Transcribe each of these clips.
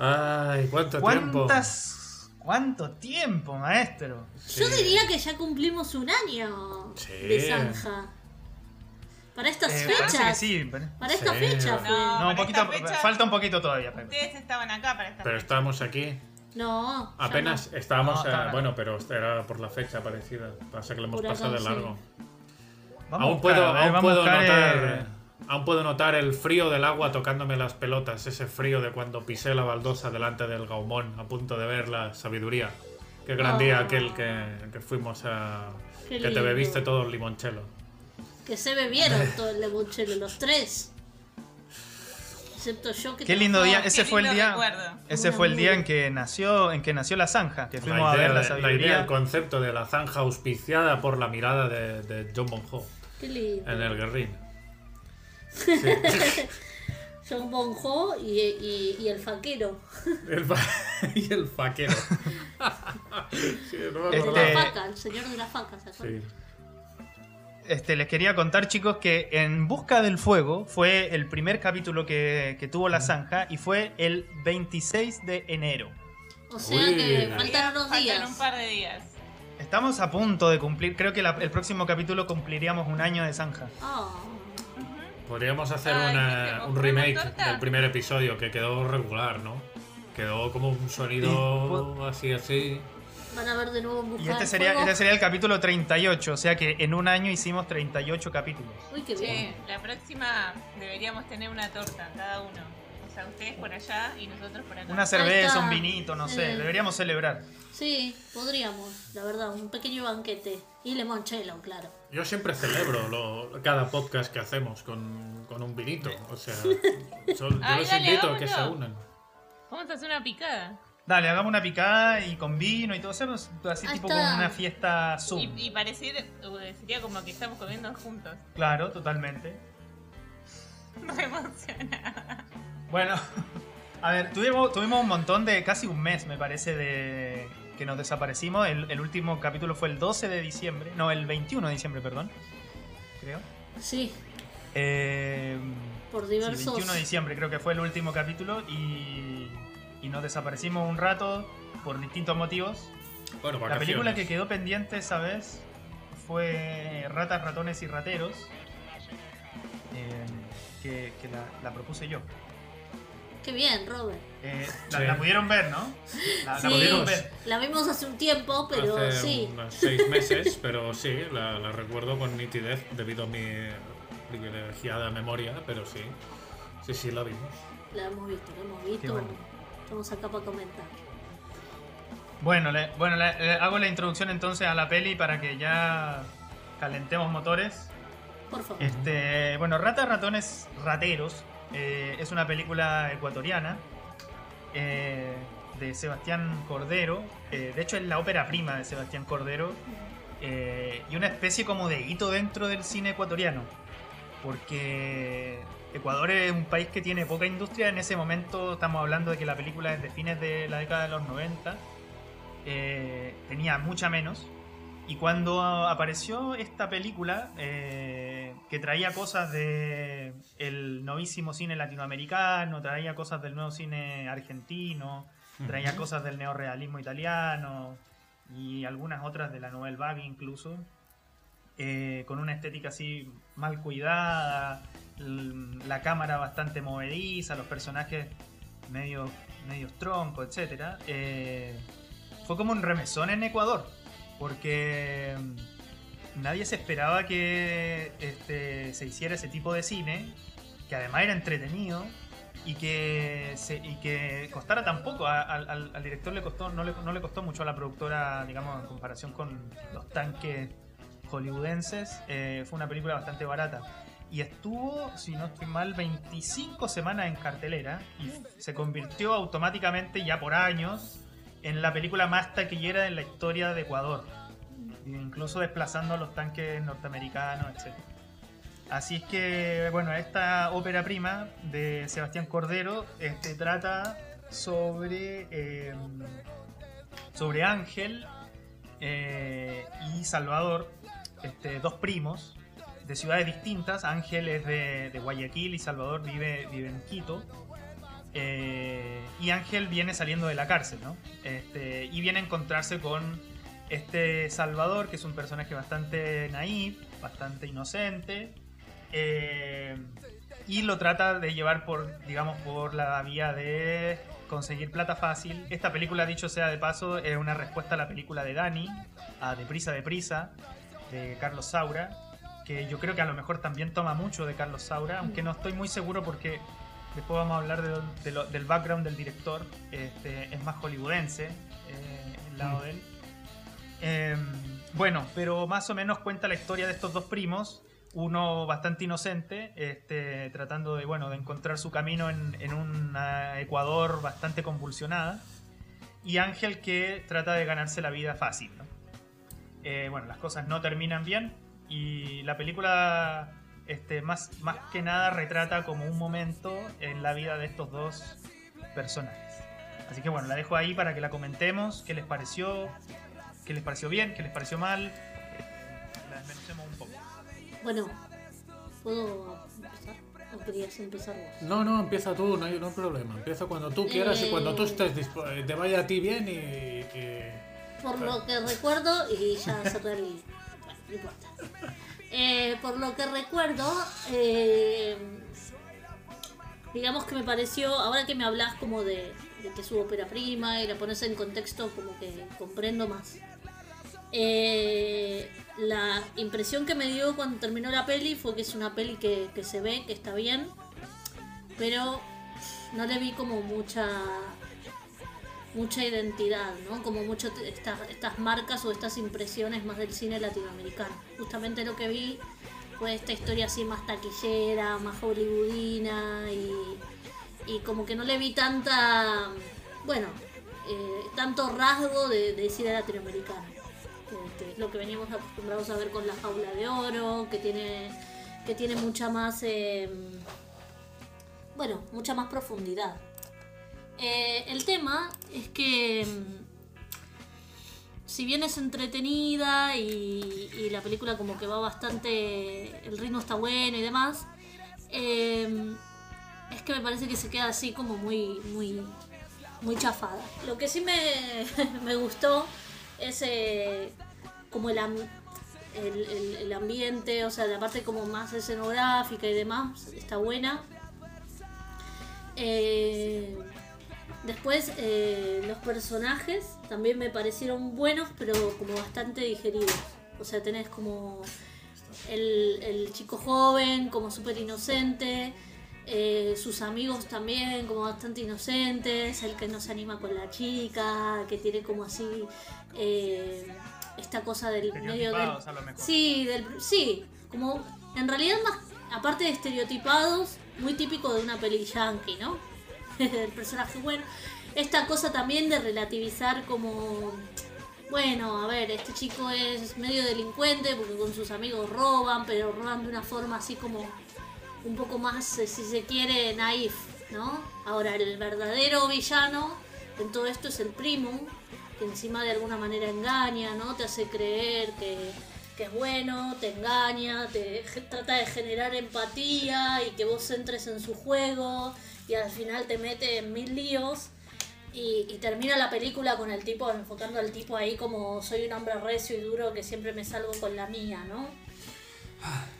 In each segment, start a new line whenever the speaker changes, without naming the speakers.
Ay, cuánto tiempo.
¿Cuántas, ¿Cuánto tiempo, maestro?
Yo diría que ya cumplimos un año
Sí.
de zanja. Para estas
Eh, parece que
fechas.
sí. pero-
Para esta
Sí.
fecha fue.
No.
No, un
para
poquito,
esta fecha-
falta un poquito todavía, Pepe.
Ustedes estaban acá para esta
Pero
fecha.
estábamos aquí.
No.
Apenas
no.
estábamos.
No,
eh, bueno, pero era por la fecha parecida. Pasa que lo hemos
Por
pasado de largo. Aún
buscar,
puedo, aún puedo
buscar,
notar.
eh,
Aún puedo notar el frío del agua tocándome las pelotas, ese frío de cuando pisé la baldosa delante del gaumón, a punto de ver la sabiduría. Qué gran día
Oh.
aquel que, que fuimos a.
Qué
que te
lindo.
bebiste todo el limonchelo.
Que se bebieron todo el limonchelo, los tres. Excepto yo que
Qué lindo día. Ese
Qué
fue el
lindo
día.
recuerdo.
Ese
Una
fue el día en que nació, en que nació la zanja, que fuimos
La
a
idea,
ver la
de- la idea,
sabiduría.
el concepto de la zanja auspiciada por la mirada de, de John Bonho
Qué lindo.
en el Guerrín.
John Bonjo y, y, y el faquero.
El fa- y el faquero. Sí, no me
Este-.
La faca, el señor de la faca, ¿se acuerdan?
Sí.
Este, les quería contar, chicos, que En Busca del Fuego fue el primer capítulo que, que tuvo la zanja y fue el 26 de enero.
O sea
Uy.
que faltan unos
faltan
días.
un par de días.
Estamos a punto de cumplir, creo que la- el próximo capítulo cumpliríamos un año de zanja.
Ah,
Podríamos hacer
Ay,
una- un
¿Una
remake del primer episodio que quedó regular, ¿no? Quedó como un sonido así, así.
van a ver de nuevo
Y este sería, este sería el capítulo 38, o sea que en un año hicimos 38 capítulos.
Uy, qué bien.
La próxima deberíamos tener una torta cada uno. Sea, ustedes por allá y nosotros por acá.
Una cerveza, un vinito, no sé,
Eh.
deberíamos celebrar.
Sí, podríamos, la verdad, un pequeño banquete. Y limonchelo, claro.
Yo siempre celebro lo- cada podcast que hacemos con, con un vinito. O sea, son- yo
Ay,
les
dale,
invito a que se unan.
Vamos a hacer una picada.
Dale, hagamos una picada y con vino y todo, hacernos así tipo como una fiesta Zoom.
Y, y parecer, eh, sería como que estamos comiendo juntos.
Claro, totalmente.
Me emociona.
Bueno, a ver, tuvimos, tuvimos un montón de, casi un mes me parece, de que nos desaparecimos. El, el último capítulo fue el 12 de diciembre, no, el 21 de diciembre, perdón. Creo.
Sí,
Eh,
por
sí,
diversos.
21 de diciembre creo que fue el último capítulo y, y nos desaparecimos un rato por distintos motivos.
Bueno,
La
vacaciones.
película que quedó pendiente esa vez fue Ratas, Ratones y Rateros, eh, que, que la, la propuse yo.
Qué bien, Robert.
Eh, la,
Sí.
la pudieron ver, ¿no? La, la
Sí,
pudieron ver.
la vimos hace un tiempo, pero
Hace
sí.
unos seis meses, pero sí, la, la recuerdo con nitidez debido a mi privilegiada memoria, pero sí. Sí, sí, la vimos.
La hemos visto, la hemos visto.
bueno.
Estamos acá para comentar.
Bueno, le- bueno le- le hago la introducción entonces a la peli para que ya calentemos motores.
Por favor.
Este, bueno, Ratas, Ratones, Rateros eh, es una película ecuatoriana eh, de Sebastián Cordero. eh, de hecho, es la ópera prima de Sebastián Cordero y una especie como de hito dentro del cine ecuatoriano. Porque Ecuador es un país que tiene poca industria. En ese momento estamos hablando de que la película es de fines de la década de los 90. eh, tenía mucha menos. Y cuando apareció esta película, eh, que traía cosas de el novísimo cine latinoamericano, traía cosas del nuevo cine argentino, traía cosas del neorrealismo italiano y algunas otras de la Nouvelle Vague incluso, eh, con una estética así mal cuidada, la cámara bastante movediza, los personajes medio, medios troncos, etc. fue como un remesón en Ecuador porque mm, nadie se esperaba que este, se hiciera ese tipo de cine, que además era entretenido y que, se- y que costara tan poco. A- Al, al- al director le costó, no, le, no le costó mucho a la productora, digamos, en comparación con los tanques hollywoodenses. eh, fue una película bastante barata. Y estuvo, si no estoy mal, 25 semanas en cartelera y se convirtió automáticamente ya por años en la película más taquillera en la historia de Ecuador, incluso desplazando a los tanques norteamericanos, etc. Así es que, bueno, esta ópera prima de Sebastián Cordero este, trata sobre, eh, sobre Ángel eh, y Salvador, este, dos primos, de ciudades distintas. Ángel es de, de Guayaquil y Salvador vive, vive en Quito. Eh, y Ángel viene saliendo de la cárcel, ¿no? Este, y viene a encontrarse con este Salvador, que es un personaje bastante naif, bastante inocente. eh, y lo trata de llevar por, digamos, por la vía de conseguir plata fácil. Esta película, dicho sea de paso, es una respuesta a la película de Dani, a Deprisa, Deprisa, de Carlos Saura, que yo creo que a lo mejor también toma mucho de Carlos Saura, aunque no estoy muy seguro porque después vamos a hablar de- de lo- del background del director, este, es más hollywoodense eh, el lado
Mm.
de él. Eh, bueno, pero más o menos cuenta la historia de estos dos primos, uno bastante inocente, este, tratando de, bueno, de encontrar su camino en, en una Ecuador bastante convulsionada, y Ángel que trata de ganarse la vida fácil. ¿no? Eh, bueno, las cosas no terminan bien, y la película este, más, más que nada retrata como un momento en la vida de estos dos personajes. Así que bueno, la dejo ahí para que la comentemos, qué les pareció, qué les pareció bien, qué les pareció mal. La desmenucemos un poco.
Bueno, ¿puedo empezar? ¿O querías empezar vos?
No, no, empieza tú, no hay, no hay problema. Empieza cuando tú quieras y cuando tú
Eh.
estés eh, te vaya a ti bien y... y-
Por lo que recuerdo, y ya cerré el. Bueno, no importa. Eh, por lo que recuerdo, eh, digamos que me pareció, ahora que me hablas como de, que es su ópera prima y la pones en contexto, como que comprendo más. Eh, la impresión que me dio cuando terminó la peli fue que es una peli que se ve, que está bien, pero no le vi como mucha mucha identidad, ¿no? Como mucho estas, estas marcas o estas impresiones más del cine latinoamericano. Justamente lo que vi fue esta historia así más taquillera, más hollywoodina y, y como que no le vi tanta, bueno, eh, tanto rasgo de, de cine latinoamericano. Lo que veníamos acostumbrados a ver con La Jaula de Oro, que tiene, que tiene mucha más, eh, bueno, mucha más profundidad. Eh, el tema es que mm, si bien es entretenida y, la película como que va bastante, el ritmo está bueno y demás, eh, es que me parece que se queda así como muy, muy, muy chafada. Lo que sí me, me gustó es eh, como el- el ambiente, o sea, la parte como más escenográfica y demás, está buena. Eh, después eh, los personajes también me parecieron buenos, pero como bastante digeridos. O sea, tenés como el, el chico joven, como súper inocente, eh, sus amigos también como bastante inocentes, el que no se anima con la chica, que tiene como así eh, esta cosa del medio del...
A lo mejor.
Sí, del, sí, como en realidad más, aparte de estereotipados, muy típico de una peli yankee, ¿no? El personaje bueno. Esta cosa también de relativizar como, bueno, a ver, este chico es medio delincuente porque con sus amigos roban, pero roban de una forma así como un poco más, eh, si se quiere, naif, ¿no? Ahora, el verdadero villano en todo esto es el primo, que encima de alguna manera engaña, ¿no? Te hace creer que, que es bueno, te engaña, te trata de generar empatía y que vos entres en su juego y al final te mete en mil líos. Y, termina la película con el tipo, enfocando al tipo ahí como soy un hombre recio y duro que siempre me salgo con la mía, ¿no?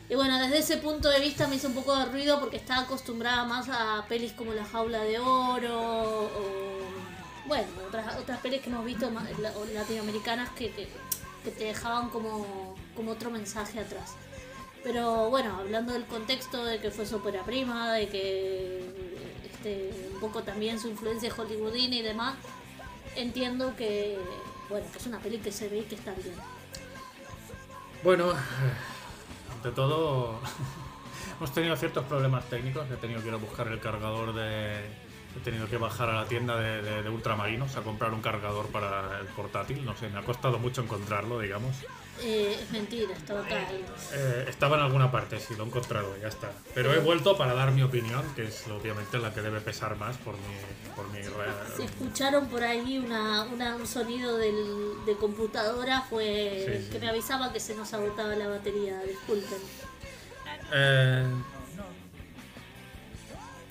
Y bueno, desde ese punto de vista me hizo un poco de ruido porque estaba acostumbrada más a pelis como La Jaula de Oro o, bueno, otras, otras pelis que hemos visto latinoamericanas que, que, te dejaban como, como otro mensaje atrás. Pero bueno, hablando del contexto de que fue su prima, de que este, un poco también su influencia hollywoodina y demás, entiendo que, bueno, que es una peli que se ve y que está bien.
Bueno, ante todo, hemos tenido ciertos problemas técnicos. He tenido que ir a buscar el cargador de. He tenido que bajar a la tienda de, ultramarinos a comprar un cargador para el portátil. No sé, me ha costado mucho encontrarlo, digamos.
Eh, es mentira, estaba acá.
Eh, estaba en alguna parte, sí, lo he encontrado, ya está. Pero he vuelto para dar mi opinión, que es obviamente la que debe pesar más por mi. Por mi
Si escucharon por ahí una, una- un sonido del, de computadora fue
Sí, sí.
que me avisaba que se nos agotaba la batería, disculpen.
Eh,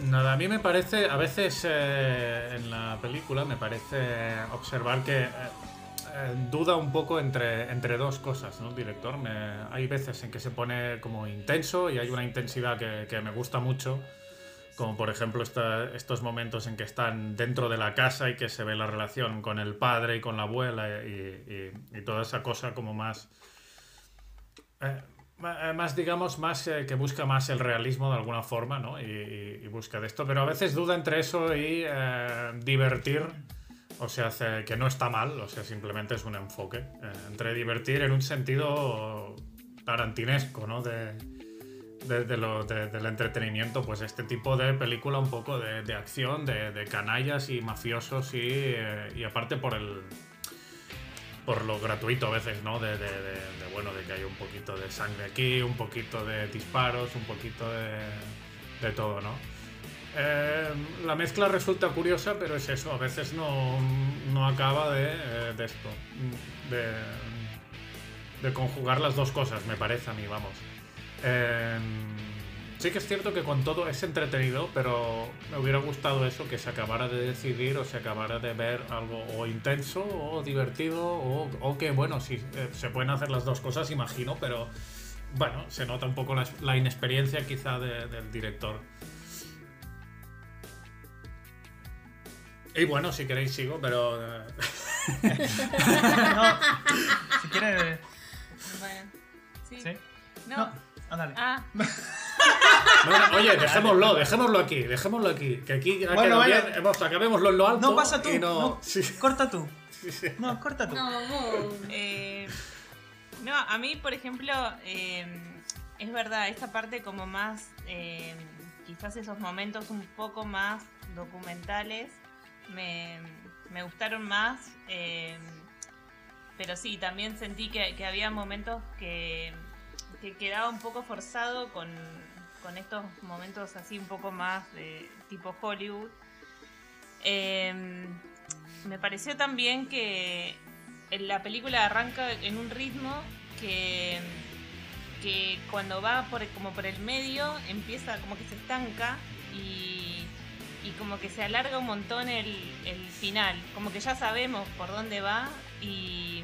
nada, a mí me parece, a veces eh, en la película me parece observar que eh, eh, duda un poco entre, entre dos cosas, ¿no? Director, hay veces en que se pone como intenso y hay una intensidad que, me gusta mucho, como por ejemplo estos momentos en que están dentro de la casa y que se ve la relación con el padre y con la abuela y, toda esa cosa como más... eh, ma- más, digamos, más eh, que busca más el realismo de alguna forma, ¿no? Y, busca de esto, pero a veces duda entre eso y eh, divertir, o sea, que no está mal, o sea, simplemente es un enfoque, eh, entre divertir en un sentido tarantinesco, ¿no? De, de- lo- de- del entretenimiento, pues este tipo de película un poco de, acción, de, canallas y mafiosos y, eh, y aparte por el por lo gratuito a veces, ¿no? De, de- de- bueno, de que hay un poquito de sangre aquí, un poquito de disparos, un poquito de todo, ¿no? Eh, la mezcla resulta curiosa, pero es eso, a veces no, no acaba de, eh, esto, de, de conjugar las dos cosas, me parece a mí, vamos. Eh, sí que es cierto que con todo es entretenido, pero me hubiera gustado eso, que se acabara de decidir o se acabara de ver algo o intenso o divertido o, que, bueno, sí, se pueden hacer las dos cosas, imagino, pero bueno, se nota un poco la, inexperiencia quizá de- del director. Y bueno, si queréis sigo, pero...
no, si quieres.
Bueno, sí.
¿Sí?
No.
No, ándale.
Ah,
Bueno, oye, dejémoslo, dejémoslo aquí, dejémoslo aquí. Que aquí ha
Bueno, bueno.
bien, hemos- acabémoslo en lo alto.
No, pasa tú.
no-
no,
Sí,
Corta tú. No, corta tú.
No.
Eh, no, a mí, por ejemplo, eh, es verdad, esta parte como más, eh, quizás esos momentos un poco más documentales me, gustaron más, eh, pero sí, también sentí que, había momentos que, que quedaba un poco forzado con, estos momentos así un poco más de tipo Hollywood. Eh, me pareció también que la película arranca en un ritmo que, que cuando va por, como por el medio empieza como que se estanca y, y como que se alarga un montón el, el final. Como que ya sabemos por dónde va y,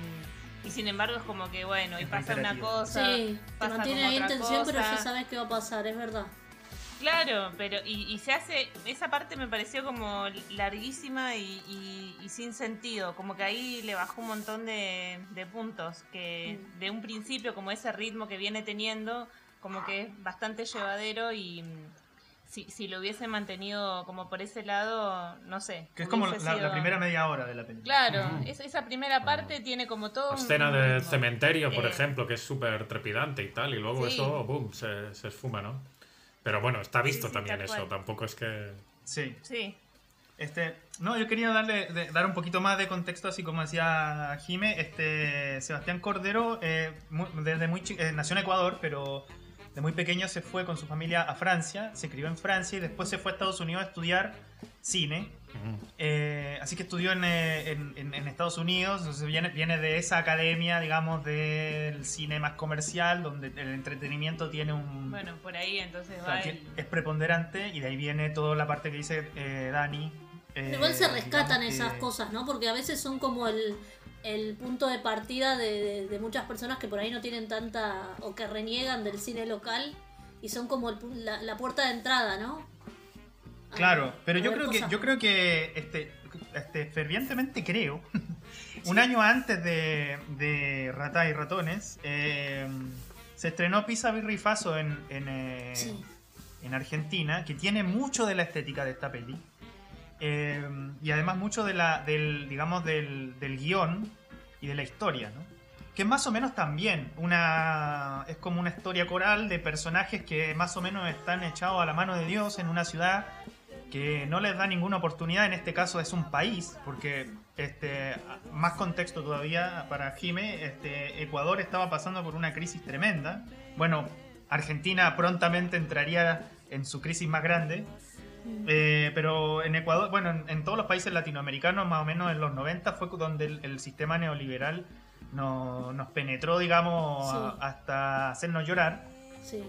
y sin embargo es como que bueno, y
Es
pasa una cosa.
Sí, te
pasa
mantiene
como
ahí tensión, pero ya sabes qué va a pasar, es verdad.
Claro, pero y, y se hace, esa parte me pareció como larguísima y, y- y sin sentido, como que ahí le bajó un montón de, de puntos, que
Mm.
de un principio como ese ritmo que viene teniendo, como que es bastante llevadero y si, si lo hubiese mantenido como por ese lado, no sé.
Que es como la,
hubiese
la
sido-
primera media hora de la película.
Claro,
Ujú.
es- esa primera parte tiene como todo...
La escena
un
del
ritmo.
cementerio, por
Eh,
ejemplo, que es súper trepidante y tal, y luego
Sí.
eso, boom, se, se esfuma, ¿no? Pero bueno, está visto
sí,
también
tal
eso,
cual.
tampoco es que...
Sí.
Sí,
Este, no, yo quería darle, de- dar un poquito más de contexto, así como decía Jime. Este, Sebastián Cordero, eh, mu- desde muy eh, nació en Ecuador, pero de muy pequeño se fue con su familia a Francia, se crió en Francia y después se fue a Estados Unidos a estudiar cine. Eh, así que estudió en, eh, en- en- en Estados Unidos, entonces viene, viene de esa academia, digamos, del cine más comercial, donde el entretenimiento tiene un...
bueno, por ahí entonces
o sea,
va el-
es preponderante y de ahí viene toda la parte que dice eh, Dani. eh,
Igual se rescatan esas
que-
cosas, ¿no? Porque a veces son como el, el punto de partida de, de- de muchas personas que por ahí no tienen tanta. o que reniegan del cine local y son como el la, la puerta de entrada, ¿no? A-
Claro, pero yo creo que yo creo que este, este fervientemente creo un año antes de, de Ratá y Ratones eh, se estrenó Pisa Birri Faso en, en, eh,
Sí.
en Argentina que tiene mucho de la estética de esta peli eh, y además mucho de la del digamos del, del guion y de la historia, ¿no? Que más o menos también una es como una historia coral de personajes que más o menos están echados a la mano de Dios en una ciudad que no les da ninguna oportunidad, en este caso es un país, porque este, más contexto todavía para Jime, este, Ecuador estaba pasando por una crisis tremenda. Bueno, Argentina prontamente entraría en su crisis más grande, eh, pero en Ecuador, bueno, en, en todos los países latinoamericanos, más o menos en los 90 fue donde el, el sistema neoliberal no- nos penetró, digamos,
Sí.
a- hasta hacernos llorar.
Sí.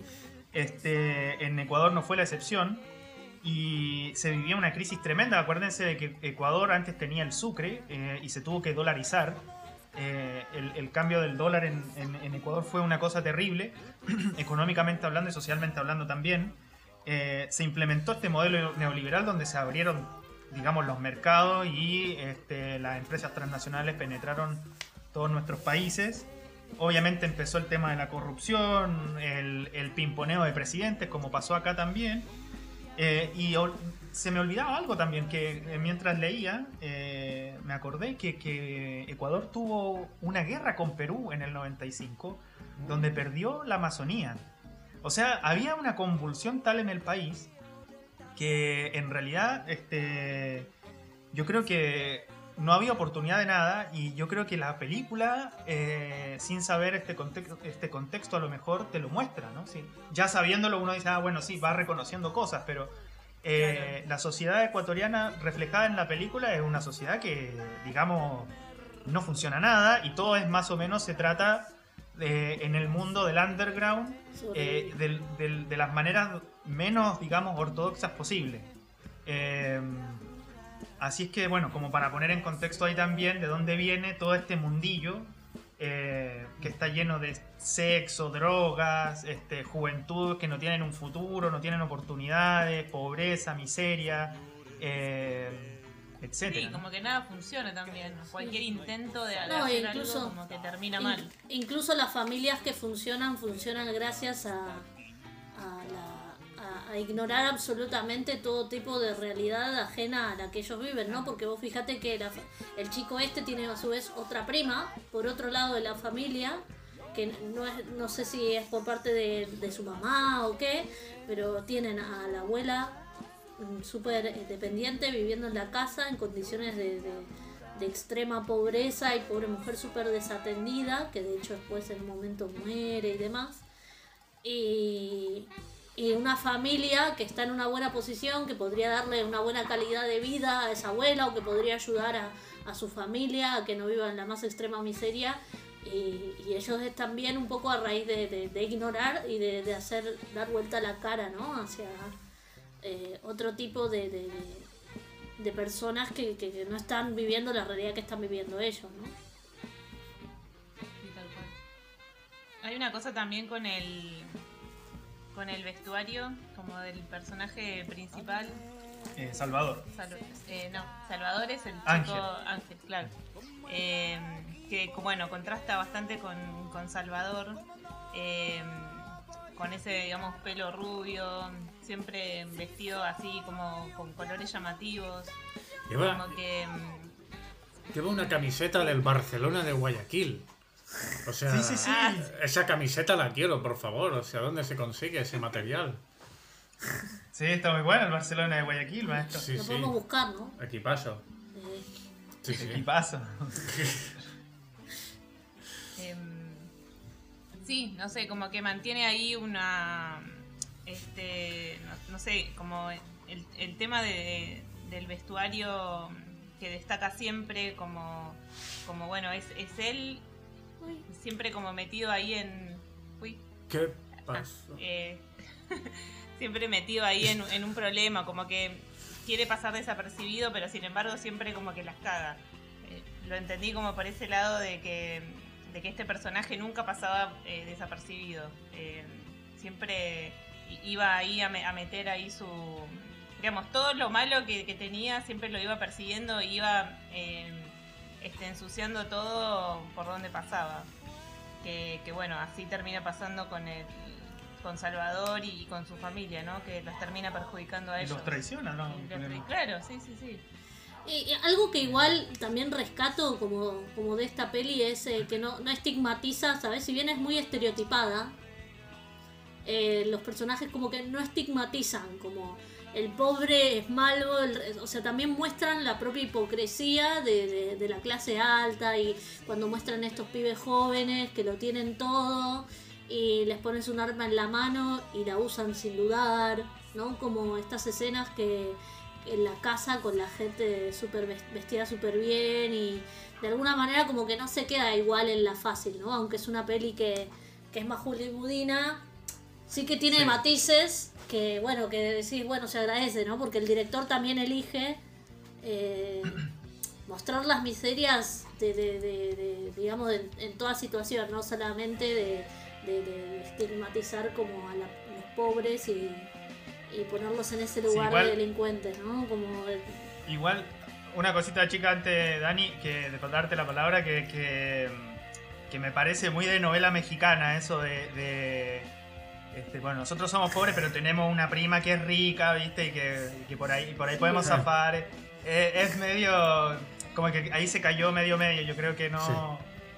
este, en Ecuador no fue la excepción y se vivía una crisis tremenda. Acuérdense de que Ecuador antes tenía el sucre eh, y se tuvo que dolarizar. Eh, el, el cambio del dólar en, en- en Ecuador fue una cosa terrible, económicamente hablando y socialmente hablando también. Eh, se implementó este modelo neoliberal donde se abrieron, digamos, los mercados y este, las empresas transnacionales penetraron todos nuestros países. Obviamente empezó el tema de la corrupción, el, el pimponeo de presidentes, como pasó acá también. Eh, y se me olvidaba algo también, que eh, mientras leía, me acordé que, que Ecuador tuvo una guerra con Perú en el 95, donde perdió la Amazonía. O sea, había una convulsión tal en el país que en realidad este, yo creo que no había oportunidad de nada y yo creo que la película, eh, sin saber este contexto, este contexto, a lo mejor te lo muestra, ¿no? Sí. Ya sabiéndolo uno dice, ah, bueno, sí, va reconociendo cosas, pero eh, la sociedad ecuatoriana reflejada en la película es una sociedad que, digamos, no funciona nada y todo es más o menos, se trata en el mundo del underground eh, del- del- de las maneras menos, digamos, ortodoxas posible. Eh, así es que, bueno, como para poner en contexto ahí también de dónde viene todo este mundillo eh, que está lleno de sexo, drogas, este, juventud que no tienen un futuro, no tienen oportunidades, pobreza, miseria, eh, etcétera.
Sí, como que nada funciona también. Cualquier intento de,
No,
hacer
incluso-
algo como que termina
In-
mal.
incluso las familias que funcionan, funcionan gracias a, a, la- a- a ignorar absolutamente todo tipo de realidad ajena a la que ellos viven, ¿no? Porque vos fíjate que la fa- el chico este tiene a su vez otra prima, por otro lado de la familia, que no, es, no sé si es por parte de, de su mamá o qué, pero tienen a la abuela súper eh, dependiente viviendo en la casa en condiciones de, de- de extrema pobreza y pobre mujer súper desatendida, que de hecho después en un momento muere y demás. Y, y una familia que está en una buena posición, que podría darle una buena calidad de vida a esa abuela o que podría ayudar a, a su familia a que no viva en la más extrema miseria. Y, y ellos están bien un poco a raíz de, de- de ignorar y de, de hacer dar vuelta la cara ¿no? hacia eh, otro tipo de, de- personas que, que- que no están viviendo la realidad que están viviendo ellos. ¿no?
Sí, tal cual. Hay una cosa también con el con el vestuario, como del personaje principal.
Eh, Salvador.
Sal- eh, no, Salvador es el chico
Ángel.
Ángel, claro. Eh, que bueno, contrasta bastante con, con Salvador. eh, con ese, digamos, pelo rubio, siempre vestido así como con colores llamativos.
Lleva,
Como que mm,
lleva una camiseta del Barcelona de Guayaquil. O sea,
Sí, sí, sí.
Ah,
esa camiseta la quiero, por favor. O sea, ¿dónde se consigue ese material?
Sí, está muy bueno el Barcelona de Guayaquil, maestro.
Sí,
Lo
sí.
podemos buscar, ¿no?
Equipazo. Sí, sí.
Equipazo.
Em, sí, no sé, como que mantiene ahí una. Este. No, no sé, como el, el tema de, del vestuario que destaca siempre, como. Como bueno, es, es él
uy,
siempre como metido ahí en. Uy,
¿Qué pasó?
eh, siempre metido ahí en, en un problema, como que quiere pasar desapercibido, pero sin embargo siempre como que las caga. Eh, lo entendí como por ese lado de que, de que este personaje nunca pasaba eh, desapercibido. Siempre iba ahí a, me- a meter ahí su... Digamos, todo lo malo que, que tenía siempre lo iba persiguiendo, iba eh, este, ensuciando todo por donde pasaba que, que, bueno, así termina pasando con el con Salvador y con su familia, ¿no? Que los termina perjudicando a
Y
ellos.
los traiciona, ¿no?
Y los tra- Claro, sí, sí, sí.
Algo que igual también rescato como, como de esta peli es eh, que no, no estigmatiza, ¿sabes? Si bien es muy estereotipada, eh, los personajes como que no estigmatizan, como el pobre es malo, el- o sea, también muestran la propia hipocresía de, la clase alta y cuando muestran estos pibes jóvenes que lo tienen todo y les pones un arma en la mano y la usan sin dudar, ¿no? Como estas escenas que en la casa con la gente super vestida súper bien y de alguna manera como que no se queda igual en la fácil, ¿no? Aunque es una peli que, que es más hollywoodina, sí que tiene
Sí.
matices que, bueno, que decís, bueno, se agradece, ¿no? Porque el director también elige eh, mostrar las miserias de, de- de- de, digamos, de- en toda situación, no solamente de, estigmatizar como a, la- a los pobres y, y ponerlos en ese lugar
igual-
de delincuentes, ¿no? Como
Igual, una cosita chica antes, Dani, que de darte la palabra, que, que, que me parece muy de novela mexicana eso de... este, bueno, nosotros somos pobres, pero tenemos una prima que es rica, ¿viste? Y que, y que por ahí por ahí podemos zafar. Eh, es medio... Como que ahí se cayó medio medio. Yo creo que no,
Sí.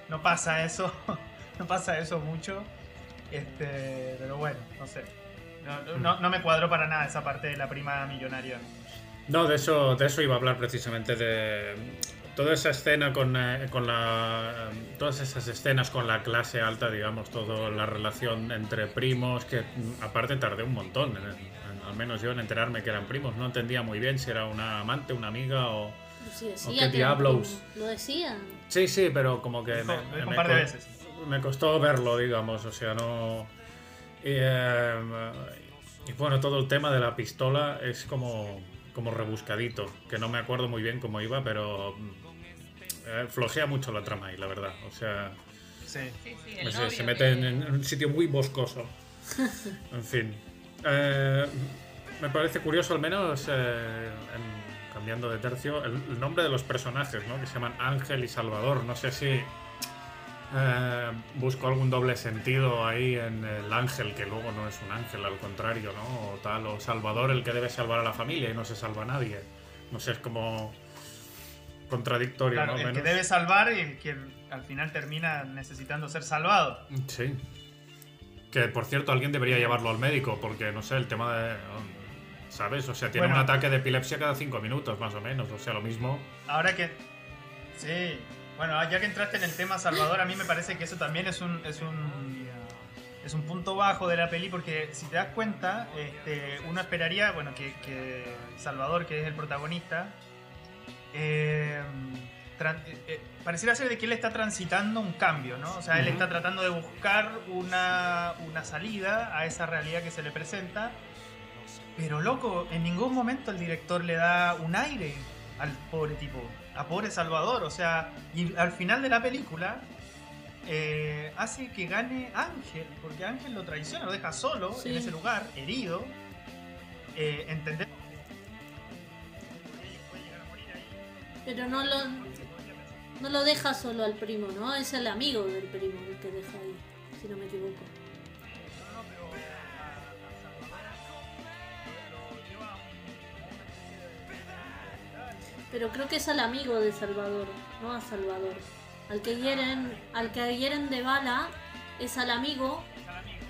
no pasa eso. no pasa eso mucho. Este, pero bueno, no sé. No, no, no me cuadró para nada esa parte de la prima millonaria.
No, de eso, de eso iba a hablar precisamente, de toda esa escena con, eh, con la... Todas esas escenas con la clase alta, digamos, toda la relación entre primos, que mm, aparte tardé un montón, en- en- al menos yo en enterarme que eran primos, no entendía muy bien si era una amante, una amiga o...
sí,
qué
decía
diablos.
Lo decían.
Sí, sí, pero como que me, me
un par de
co-
veces.
me costó verlo, digamos, o sea, no... Y, eh, y bueno, todo el tema de la pistola es como, como rebuscadito, que no me acuerdo muy bien cómo iba, pero eh, flojea mucho la trama ahí, la verdad. O sea,
Sí.
Sí, sí, el
no sé,
novio
se mete en,
que-
en un sitio muy boscoso. En fin. Eh, me parece curioso al menos, eh, en- cambiando de tercio, el, el nombre de los personajes, ¿no? Que se llaman Ángel y Salvador. No sé si eh, busco algún doble sentido ahí en el ángel, que luego no es un ángel, al contrario, ¿no? O tal, o Salvador, el que debe salvar a la familia y no se salva a nadie. No sé, es como contradictorio,
Claro,
¿no?
el que
Menos-
debe salvar y el que al final termina necesitando ser salvado.
Sí. Que por cierto, alguien debería llevarlo al médico, porque no sé, el tema de. ¿Sabes? O sea, tiene
Bueno.
un ataque de epilepsia cada cinco minutos, más o menos. O sea, lo mismo.
Ahora que. Sí. Bueno, ya que entraste en el tema Salvador, a mí me parece que eso también es un. Es un es un punto bajo de la peli porque si te das cuenta, este, uno esperaría, bueno, que, que Salvador, que es el protagonista, eh, eh, eh, pareciera ser de que él está transitando un cambio, ¿no? O sea, él está tratando de buscar una, una salida a esa realidad que se le presenta. Pero loco, en ningún momento el director le da un aire al pobre tipo, a pobre Salvador. O sea, y al final de la película eh, hace que gane Ángel, porque Ángel lo traiciona, lo deja solo
Sí.
en ese lugar, herido. Eh, entendemos.
Pero no lo, no lo deja solo al primo, ¿no? Es el amigo del primo el que deja ahí, si no me equivoco.
Pero
creo que es al amigo de Salvador, no a Salvador. Al que hieren, al que hieren de bala es al amigo
al amigo.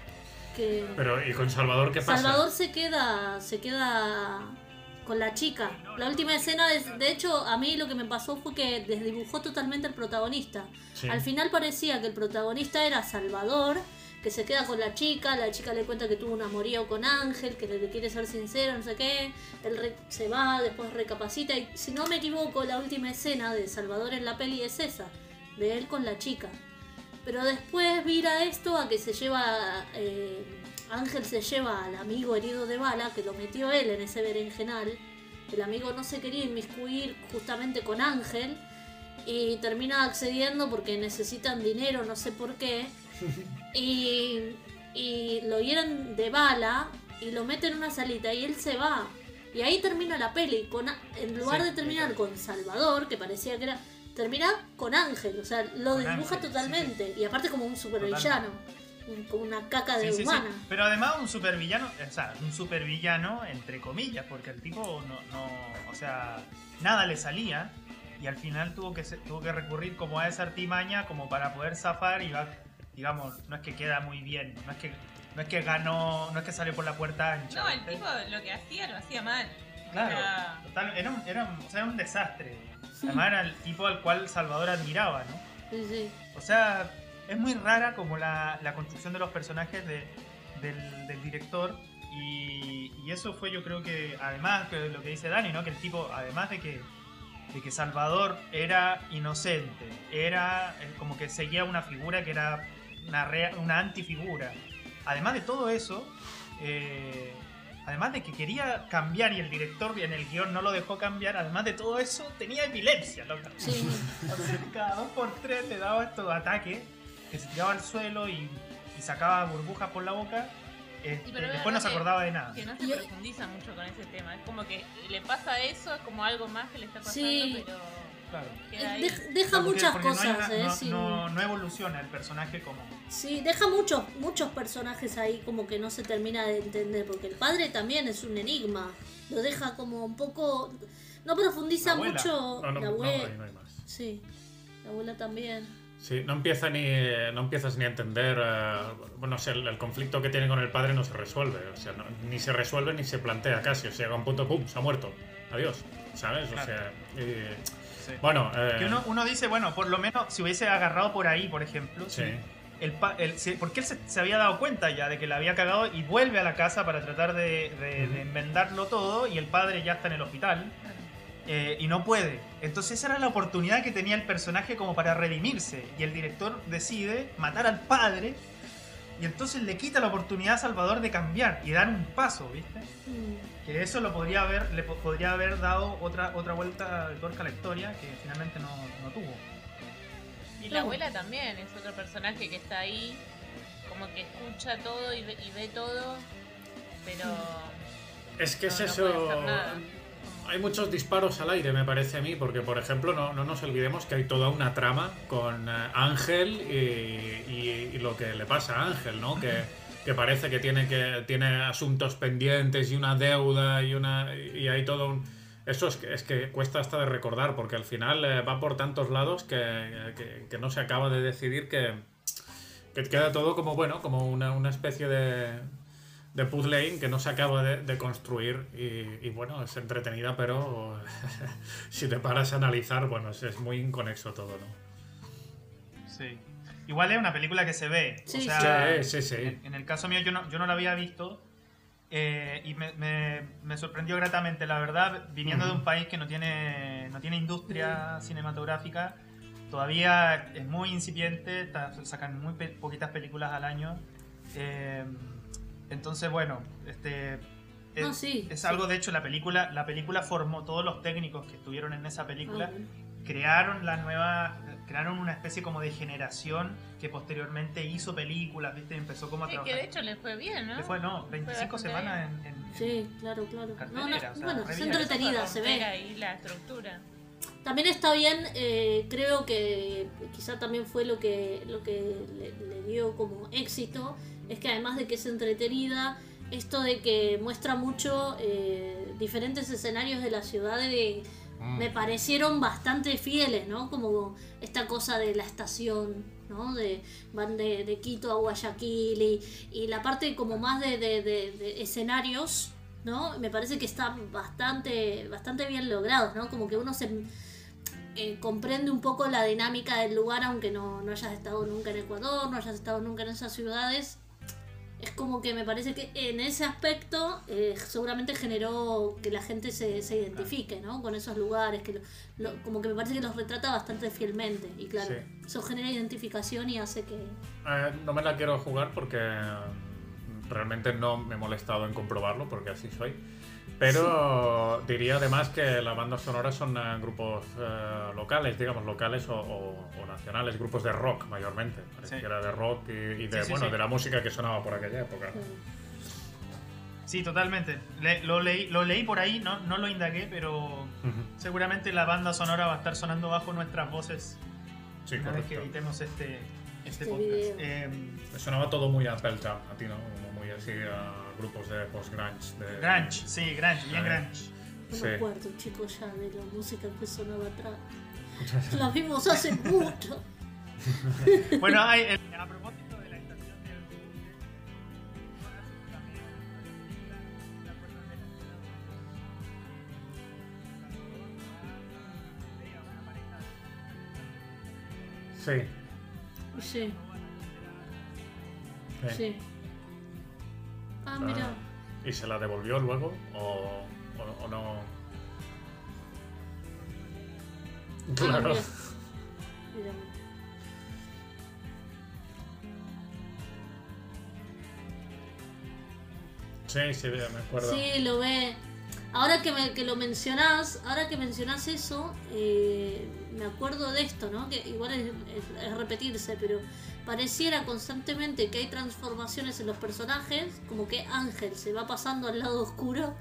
que
Pero, ¿y con Salvador qué pasa?
Salvador se queda se queda con la chica. La última escena es, de hecho, a mí lo que me pasó fue que desdibujó totalmente el protagonista.
Sí.
Al final parecía que el protagonista era Salvador, que se queda con la chica, la chica le cuenta que tuvo un amorío con Ángel, que le, le quiere ser sincero, no sé qué, él re- se va, después recapacita y si no me equivoco, la última escena de Salvador en la peli es esa, de él con la chica. Pero después vira esto a que se lleva, eh, Ángel se lleva al amigo herido de bala, que lo metió él en ese berenjenal, el amigo no se quería inmiscuir justamente con Ángel, y termina accediendo porque necesitan dinero, no sé por qué. Y, y lo hieren de bala y lo meten en una salita y él se va. Y ahí termina la peli. Con, en lugar
Sí,
de terminar con Salvador, que parecía que era. Termina con Ángel, o sea, lo dibuja
Ángel,
totalmente. Y aparte como un supervillano, un- como una caca de
Sí, sí, sí.
humana.
Pero además un supervillano, o sea, un supervillano entre comillas, porque el tipo no, no, o sea, nada le salía y al final tuvo que tuvo que recurrir como a esa artimaña como para poder zafar y va, digamos, no es que queda muy bien, no es que no es que ganó, no es que salió por la puerta ancha.
No, el tipo lo que hacía lo hacía mal.
Claro,
Era-
total, era un, era, un- o sea, era un desastre. Además era el tipo al cual Salvador admiraba, ¿no?
Sí, sí.
O sea, es muy rara como la, la construcción de los personajes de- del, del director. Y, y eso fue yo creo que, además que lo que dice Dani, ¿no? Que el tipo, además de que, de que Salvador era inocente, era eh, como que seguía una figura que era una, rea- una antifigura. además de todo eso, eh, además de que quería cambiar y el director en el guion no lo dejó cambiar, además de todo eso, tenía epilepsia, loca.
Sí.
O sea, cada dos por tres le daba estos ataques que se tiraba al suelo y, y sacaba burbujas por la boca. Este,
Sí,
después no se acordaba de nada.
Que no se
Y-
profundiza mucho con ese tema. Es como que le pasa eso, es como algo más que le está pasando,
Sí.
pero
Claro.
Dej- deja
No, porque-
muchas
porque no hay
cosas, ¿eh?
no,
sin-
no- no evoluciona el personaje como.
Sí, deja muchos, muchos personajes ahí como que no se termina de entender, porque el padre también es un enigma. Lo deja como un poco... No profundiza mucho
No, no,
la abuela.
ahí no hay más.
Sí, la abuela también.
Sí, no empieza ni no empiezas ni a entender eh, bueno, o sea, el, el conflicto que tiene con el padre no se resuelve, o sea, no- ni se resuelve ni se plantea casi, o sea, llega un punto pum, se ha muerto. Adiós, ¿sabes? O sea, y-
Sí.
bueno, eh,
Que uno, uno dice, bueno, por lo menos si hubiese agarrado por ahí, por ejemplo.
sí.
si el pa- el- si- porque él se, se había dado cuenta ya de que la había cagado y vuelve a la casa para tratar de, de- de enmendarlo todo y el padre ya está en el hospital eh, y no puede. Entonces esa era la oportunidad que tenía el personaje como para redimirse y el director decide matar al padre y entonces le quita la oportunidad a Salvador de cambiar y dar un paso, ¿viste?
Mm.
Que eso lo podría haber, le po- podría haber dado otra, otra vuelta de tuerca a la historia que finalmente no, no tuvo.
Y la abuela también es otro personaje que está ahí, como que escucha todo y ve, y ve todo, pero
Es que
no,
es
no
eso.
puede hacer nada.
Hay muchos disparos al aire, me parece a mí, porque, por ejemplo, no, no nos olvidemos que hay toda una trama con eh, Ángel y, lo que le pasa a Ángel, ¿no? Que, que parece que tiene, que tiene asuntos pendientes y una deuda y, una, y hay todo un... Eso es que, es que cuesta hasta de recordar, porque al final eh, va por tantos lados que, que- que no se acaba de decidir que, que queda todo como, bueno, como una, una especie de, de puzzle que no se acaba de, de construir y, y, bueno, es entretenida, pero si te paras a analizar, bueno, es, es muy inconexo todo, ¿no?
Sí. Igual es una película que se ve.
Sí,
o sea,
sí, sí, sí.
En, en el caso mío yo no, yo no la había visto eh, y me, me- me sorprendió gratamente, la verdad, viniendo de un país que no tiene, no tiene industria cinematográfica. Todavía es muy incipiente, sacan muy pe- poquitas películas al año. eh, entonces, bueno, este... Es,
No, sí,
es
sí.
algo, de hecho, la película, la película formó todos los técnicos que estuvieron en esa película
Ah,
crearon la nueva crearon una especie como de generación que posteriormente hizo películas viste y empezó como a
sí,
trabajar
que de hecho le fue bien, ¿no?
Le fue no 25
bastante
semanas en, en-
Sí, claro, claro. No, no,
Cartelera, o sea,
bueno,
bien.
entretenida, se ve.
ahí la estructura.
También está bien, eh, creo que quizá también fue lo que, lo que le, le dio como éxito, es que además de que es entretenida, esto de que muestra mucho eh, diferentes escenarios de la ciudad de,
Mm.
me parecieron bastante fieles, ¿no? Como esta cosa de la estación, ¿no? De, van de, de Quito a Guayaquil y, y la parte como más de, de- de- de escenarios, ¿no? Me parece que están bastante, bastante bien logrados, ¿no? Como que uno se eh, comprende un poco la dinámica del lugar, aunque no, no hayas estado nunca en Ecuador, no hayas estado nunca en esas ciudades. Es como que me parece que en ese aspecto eh, seguramente generó que la gente se, se identifique ¿no? con esos lugares, que lo- lo- como que me parece que los retrata bastante fielmente y claro,
Sí.
eso genera identificación y hace que...
Eh, no me la quiero jugar porque mm, realmente no me he molestado en comprobarlo, porque así soy. Pero diría además que las bandas sonoras son eh, grupos eh, locales, digamos, locales o, o- o nacionales, grupos de rock mayormente. Parece
Sí.
que era de rock y, y de,
Sí, sí,
bueno,
sí.
de la música que sonaba por aquella época.
eh,
sí totalmente Le- lo leí lo leí por ahí no no lo indagué pero seguramente la banda sonora va a estar sonando bajo nuestras voces
Sí,
una vez que
correcto.
editemos este este,
Este
podcast
Me sonaba todo muy a a ti, ¿no? Así a grupos de post-grunge. De...
grunge sí grunge bien
Ah.
grunge
no
Sí.
me acuerdo chicos ya de la música que sonaba atrás. La vimos hace mucho.
Bueno, hay, el- a propósito de la estación del
Sí.
Sí,
sí.
sí.
¿Y se la devolvió luego? ¿O, o- o no? Claro. Sí, sí, me acuerdo.
Sí, lo ve. Ahora que, me- que lo mencionás, ahora que mencionás eso, eh, me acuerdo de esto, ¿no? Que igual es, repetirse, pero pareciera constantemente que hay transformaciones en los personajes, como que Ángel se va pasando al lado oscuro,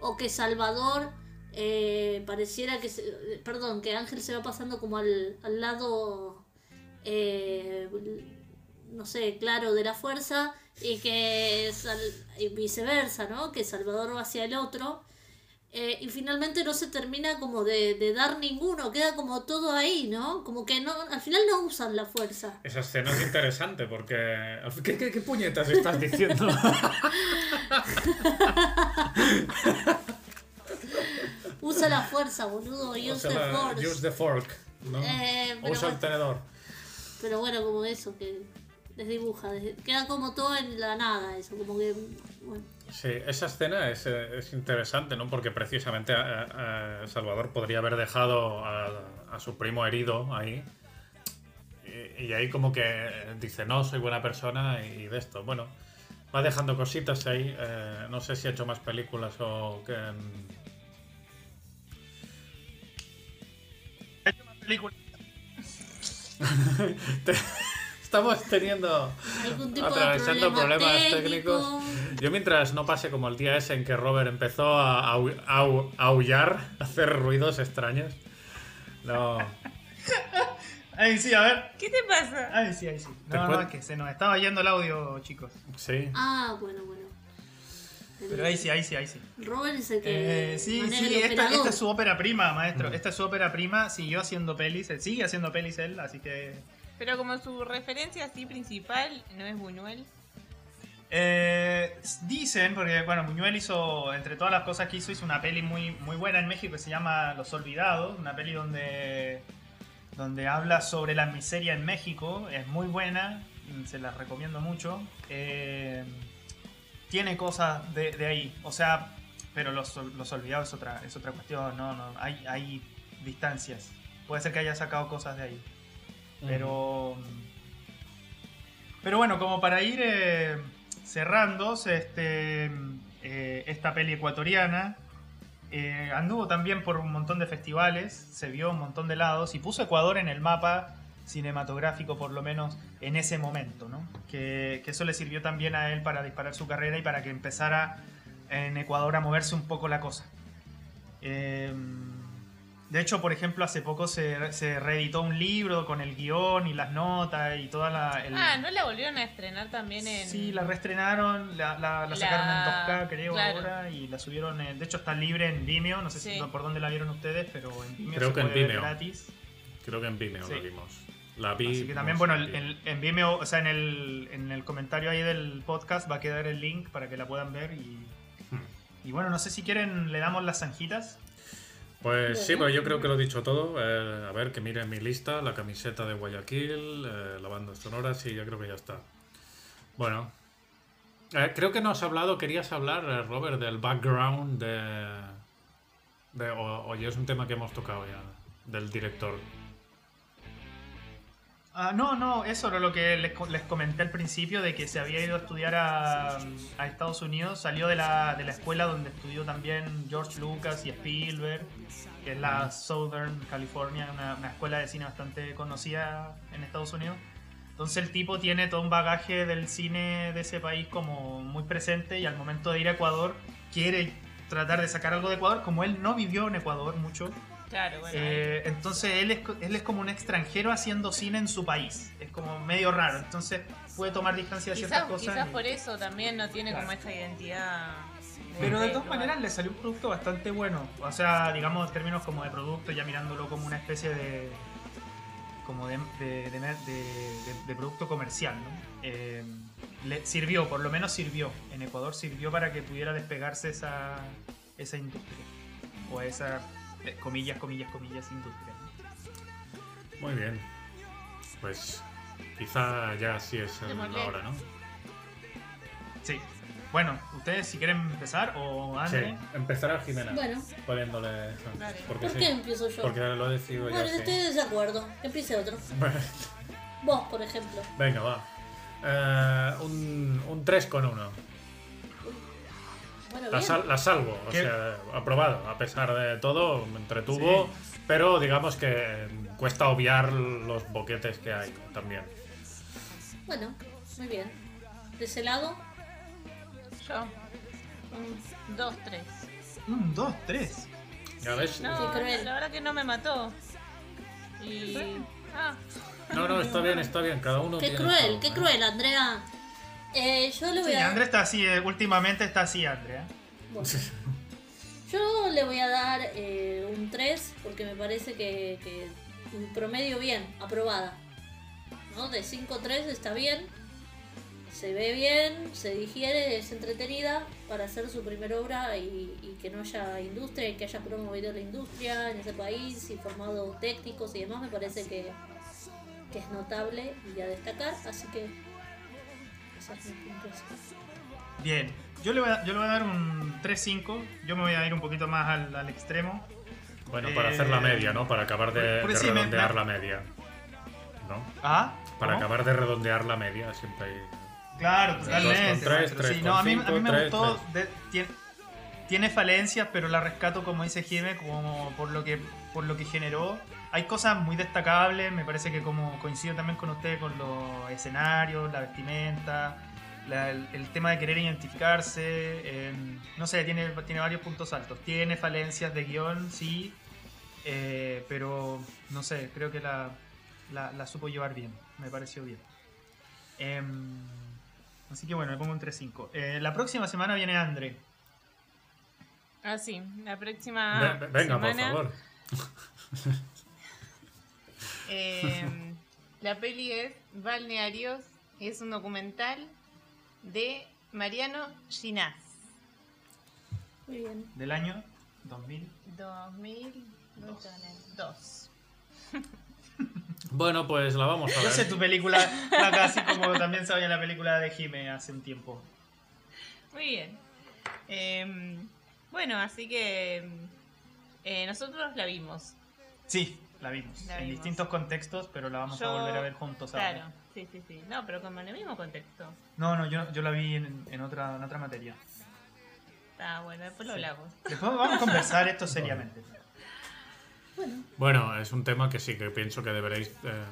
o que Salvador eh, pareciera que, se- eh, perdón, que Ángel se va pasando como al, al lado, eh, no sé, claro, de la fuerza, y que y viceversa, ¿no? Que Salvador va hacia el otro. Eh, y finalmente no se termina como de, de dar ninguno, queda como todo ahí, ¿no? Como que no, al final no usan la fuerza.
Esa escena es interesante porque. ¿Qué, qué, qué puñetas estás diciendo?
Usa la fuerza, boludo, use
Usa
the
la-
force.
use the fork. ¿no?
Eh,
Usa el tenedor.
Pero bueno, como eso, que desdibuja, des- queda como todo en la nada, eso, como que, bueno.
Sí, esa escena es, eh, es interesante, ¿no? Porque precisamente eh, eh, Salvador podría haber dejado a, a su primo herido ahí. Y, y ahí como que dice, no, soy buena persona y de esto. Bueno, va dejando cositas ahí. eh, no sé si ha hecho más películas o que...
Película.
Estamos teniendo...
algún tipo
Atravesando
de problema
problemas
técnico.
técnicos. Yo mientras no pase como el día ese en que Robert empezó a, au- au- aullar, a hacer ruidos extraños. No.
Ahí sí, a ver.
¿Qué te pasa?
Ahí sí, ahí sí.
¿Te
No, no, es que se nos estaba yendo el audio, chicos.
Sí.
Ah, bueno, bueno.
Pero ahí sí, ahí sí, ahí sí.
Robert es el que
Eh, sí, sí,
el
esta, esta es su ópera prima,
Mm.
maestro. Esta es su ópera prima. Siguió haciendo pelis, él sigue haciendo pelis él, así que.
Pero como su referencia así principal no es Buñuel.
Eh, dicen, porque bueno, Buñuel hizo, entre todas las cosas que hizo, hizo una peli muy, muy buena en México que se llama Los Olvidados, una peli donde, donde habla sobre la miseria en México, es muy buena, se las recomiendo mucho. Eh, tiene cosas de, de ahí, o sea, pero Los, los Olvidados es otra, es otra cuestión, no, no, hay, hay distancias. Puede ser que haya sacado cosas de ahí. Pero. Pero bueno, como para ir eh, cerrando, este, eh, esta peli ecuatoriana eh, anduvo también por un montón de festivales, se vio un montón de lados y puso Ecuador en el mapa cinematográfico, por lo menos en ese momento, ¿no? Que, que eso le sirvió también a él para disparar su carrera y para que empezara en Ecuador a moverse un poco la cosa. Eh, de hecho, por ejemplo, hace poco se, se reeditó un libro con el guion y las notas y toda la... el-
Ah, ¿no la volvieron a estrenar también en...?
Sí, la reestrenaron, la, la- la
La-
sacaron en 2K creo
claro.
ahora y la subieron, en- de hecho está libre en Vimeo, no sé si
Sí.
no, por dónde la vieron ustedes, pero en Vimeo
Creo
se
que en
puede ver
Vimeo.
gratis.
Creo que en Vimeo
Sí.
la vimos. La vi.
Así que también,
no
bueno, el- en Vimeo, o sea, en el, en el comentario ahí del podcast va a quedar el link para que la puedan ver y...
Hmm.
Y bueno, no sé si quieren, le damos las zanjitas.
Pues sí, pero yo creo que lo he dicho todo. Eh, a ver, que miren mi lista, la camiseta de Guayaquil, eh, la banda sonora, sí, yo creo que ya está. Bueno. Eh, creo que no has hablado, querías hablar, eh, Robert, del background de... de o, o ya es un tema que hemos tocado ya, del director.
Ah, no, no, eso era lo que les comenté al principio, de que se había ido a estudiar a, a Estados Unidos, salió de la, de la escuela donde estudió también George Lucas y Spielberg, que es la Southern California, una, una escuela de cine bastante conocida en Estados Unidos. Entonces el tipo tiene todo un bagaje del cine de ese país como muy presente y al momento de ir a Ecuador quiere tratar de sacar algo de Ecuador, como él no vivió en Ecuador mucho.
Claro, bueno.
Eh, entonces él es, él es como un extranjero haciendo cine en su país. Es como medio raro. Entonces puede tomar distancia de ciertas cosas.
quizás
y-
por eso también no tiene
Claro.
como esta identidad.
Pero de todas maneras le salió un producto bastante bueno. O sea, digamos en términos como de producto, ya mirándolo como una especie de. como de, de, de- de- de- de producto comercial, ¿no? Eh, le sirvió, por lo menos sirvió. En Ecuador sirvió para que pudiera despegarse esa, esa industria. O esa, eh, comillas, comillas, comillas, industria. ¿no?
Muy bien. Pues quizá ya sí es el- la hora, ¿no?
Sí. Bueno, ustedes si quieren empezar o
Sí,
André.
empezará Jimena.
Bueno,
Poniéndole... Porque
¿por
sí.
qué empiezo yo?
Porque lo decido
bueno,
yo, sí.
estoy de desacuerdo. Que empiece otro. Vos, por ejemplo.
Venga, va. Eh, un, un 3 con 1.
Bueno,
La, sal- la salvo, o
¿Qué?
sea, aprobado. A pesar de todo, me entretuvo, pero digamos que cuesta obviar los boquetes que hay también.
Bueno, muy bien. De ese lado,
Yo. Un 2, 3.
Un, dos, tres.
¿Ya ves?
No,
Qué cruel.
la verdad que no me mató. Y. Ah,
No, no, está bien, está bien. Cada uno
qué
tiene
cruel,
su-
qué
¿eh?
cruel, Andrea. Eh, yo le voy
Sí,
a
André está así, eh, últimamente está así, Andrea.
Bueno. Yo le voy a dar eh, un 3 porque me parece que, que un promedio bien, aprobada. ¿No? De 5-3 está bien. Se ve bien, se digiere, es entretenida para hacer su primera obra y, y que no haya industria y que haya promovido la industria en ese país y formado técnicos y demás. Me parece que, que es notable y a destacar. Así que esa es mi puntuación.
Bien, yo le voy a, yo le voy a dar un 3-5. Yo me voy a ir un poquito más al, al extremo.
Bueno, para
Eh,
hacer la media, ¿no? Para acabar de,
porque
de
sí, me-
redondear
me-
la media. ¿No?
¿Ah?
Para
¿Cómo?
acabar de redondear la media, siempre hay.
Claro, totalmente.
tres, tres
sí. no, a mí, a mí me
tres,
gustó. de- tiene, tiene falencias, pero la rescato, como dice Jimé, como por lo que por lo que generó. Hay cosas muy destacables, me parece que como coincido también con usted con los escenarios, la vestimenta, la- el, el tema de querer identificarse, eh, no sé, tiene, tiene varios puntos altos. Tiene falencias de guion, sí, eh, pero no sé, creo que la, la, la supo llevar bien, me pareció bien. Em, así que bueno, le pongo un 3-5. Eh, la próxima semana viene Andre.
ah, sí. La próxima.
Ve- ve- venga, por
semana,
favor.
eh, la peli es Balnearios. Es un documental de Mariano Ginás.
Muy bien.
Del año 2000.
2002.
Bueno, pues la vamos a
Yo sé
ver.
tu película, así como también sabía la película de Jime hace un tiempo.
Muy bien. Eh, bueno, así que eh, nosotros la vimos.
Sí, la vimos.
La
en
vimos.
distintos contextos, pero la vamos
Yo-
a volver a ver juntos ahora.
Claro, sí, sí, sí. No, pero como en el mismo contexto.
No, no, yo, yo la vi en, en otra, en otra materia.
Está bueno, después lo
Sí.
hablamos.
Después vamos a conversar esto seriamente.
Bueno,
Bueno, es un tema que sí que pienso que deberéis eh,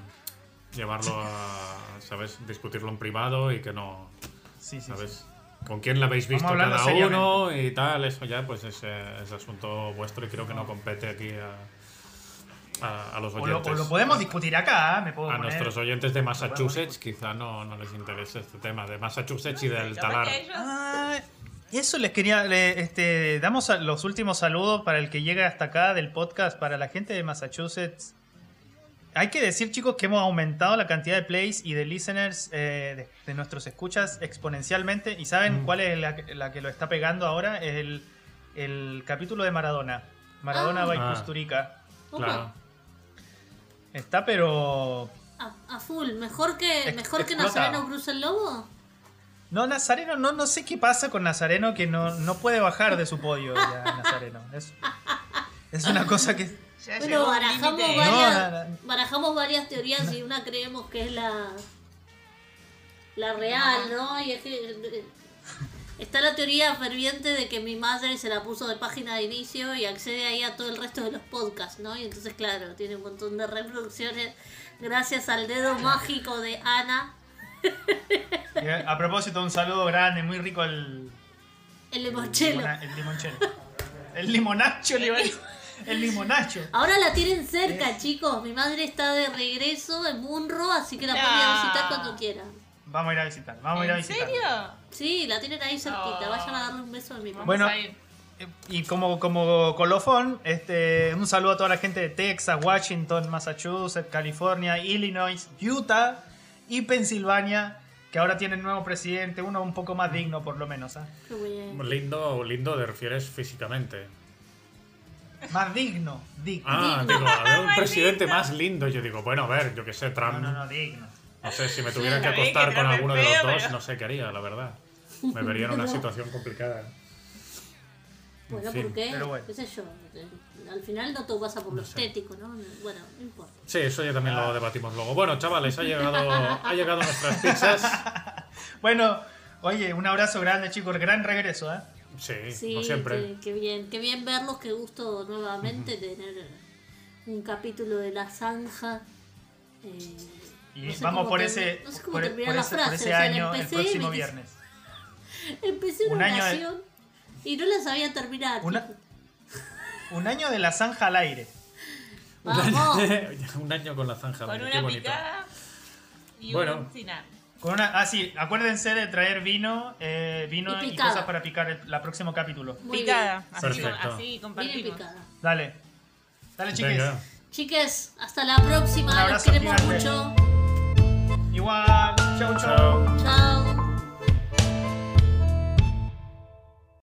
llevarlo a, ¿sabes? Discutirlo en privado y que no,
Sí, sí,
¿sabes?
sí.
Con quién la habéis visto cada
seriamente.
uno y tal, eso ya pues es, eh, es asunto vuestro y creo que no compete aquí a, a, a los
O lo,
oyentes.
o lo podemos discutir acá, ¿eh? me puedo
a
poner-
nuestros oyentes de Massachusetts quizá no, no les interese este tema de Massachusetts y del talar.
Eso les quería. le- este, damos a- los últimos saludos para el que llega hasta acá del podcast, para la gente de Massachusetts. Hay que decir, chicos, que hemos aumentado la cantidad de plays y de listeners eh, de, de nuestros escuchas exponencialmente. ¿Y saben
Mm.
cuál es la, que- la que lo está pegando ahora? Es el, el capítulo de Maradona. Maradona
Ah.
by
Ah.
Kusturica.
opa,
Claro.
Está, pero.
a, a full. ¿Mejor que,
Ex-
mejor que. Nazareno Cruz el Lobo?
No, Nazareno, no, no sé qué pasa con Nazareno que no, no puede bajar de su podio ya, Nazareno. Es, es una cosa que.
ya
Bueno, barajamos varias,
No, no, no.
barajamos varias teorías y una creemos que es la la real, ¿no? Y es que está la teoría ferviente de que mi madre se la puso de página de inicio y accede ahí a todo el resto de los podcasts, ¿no? Y entonces, claro, tiene un montón de reproducciones gracias al dedo mágico de Ana,
A propósito, un saludo grande, muy rico el.
el
El,
limonchelo.
el limonchelo. El limonacho, le iba a decir. El limonacho.
Ahora la tienen
Eh.
cerca, chicos. Mi madre está de regreso en Munro, así que la pueden ir a visitar cuando quieran.
Vamos a ir a visitar, vamos a ir a
¿En serio?
Sí, la tienen ahí cerquita.
Oh.
Vayan a darle un beso a mi mamá.
Bueno. Eh, Y como, como colofón, este, un saludo a toda la gente de Texas, Washington, Massachusetts, California, Illinois, Utah y Pensilvania, que ahora tienen nuevo presidente, uno un poco más digno por lo menos.
Qué bien.
Lindo, lindo te refieres físicamente.
Más digno, digno.
Ah,
Digno.
digo, a ver, un presidente más lindo. Yo digo, bueno, a ver, yo qué sé, Trump.
No, no, no, digno.
No sé, si me tuviera que
que
acostar con alguno de los dos,
pero-
no sé qué haría, la verdad. Me vería en una situación complicada.
Bueno,
fin,
¿por qué?
pero bueno.
¿Qué sé yo? Eh, Al final no todo pasa por lo
No sé.
estético, ¿no? Bueno, no importa.
Sí, eso ya también
Ah.
lo debatimos luego. Bueno, chavales, ha llegado, ha llegado nuestras pizzas.
Bueno, oye, un abrazo grande chicos, gran regreso. ¿eh?
Sí,
Sí,
como siempre.
Qué, qué bien, qué bien verlos, qué gusto nuevamente tener un capítulo de la zanja. Eh,
Y
no sé
vamos por
termi-
ese,
no sé cómo
por,
terminar
por
la
ese, por
frase,
ese
o sea, la
año, el
empecé,
próximo viernes.
Empecé una
Un año de-
y no la sabía terminar.
Una- Un año de la zanja al aire.
Un año,
Vamos.
un año con la zanja.
Con
qué
una
bonito.
picada y
Bueno.
un cinar.
Con una, ah, sí, acuérdense de traer vino, eh, vino
Y
cosas para picar el la próximo capítulo.
Muy
picada. Así,
Perfecto.
así
Bien
compartimos.
picada.
Dale. Dale, chiques.
Venga.
Chiques, hasta la próxima. Los queremos
gigante.
mucho.
Igual. Chau, chau.
Chao.
Chao.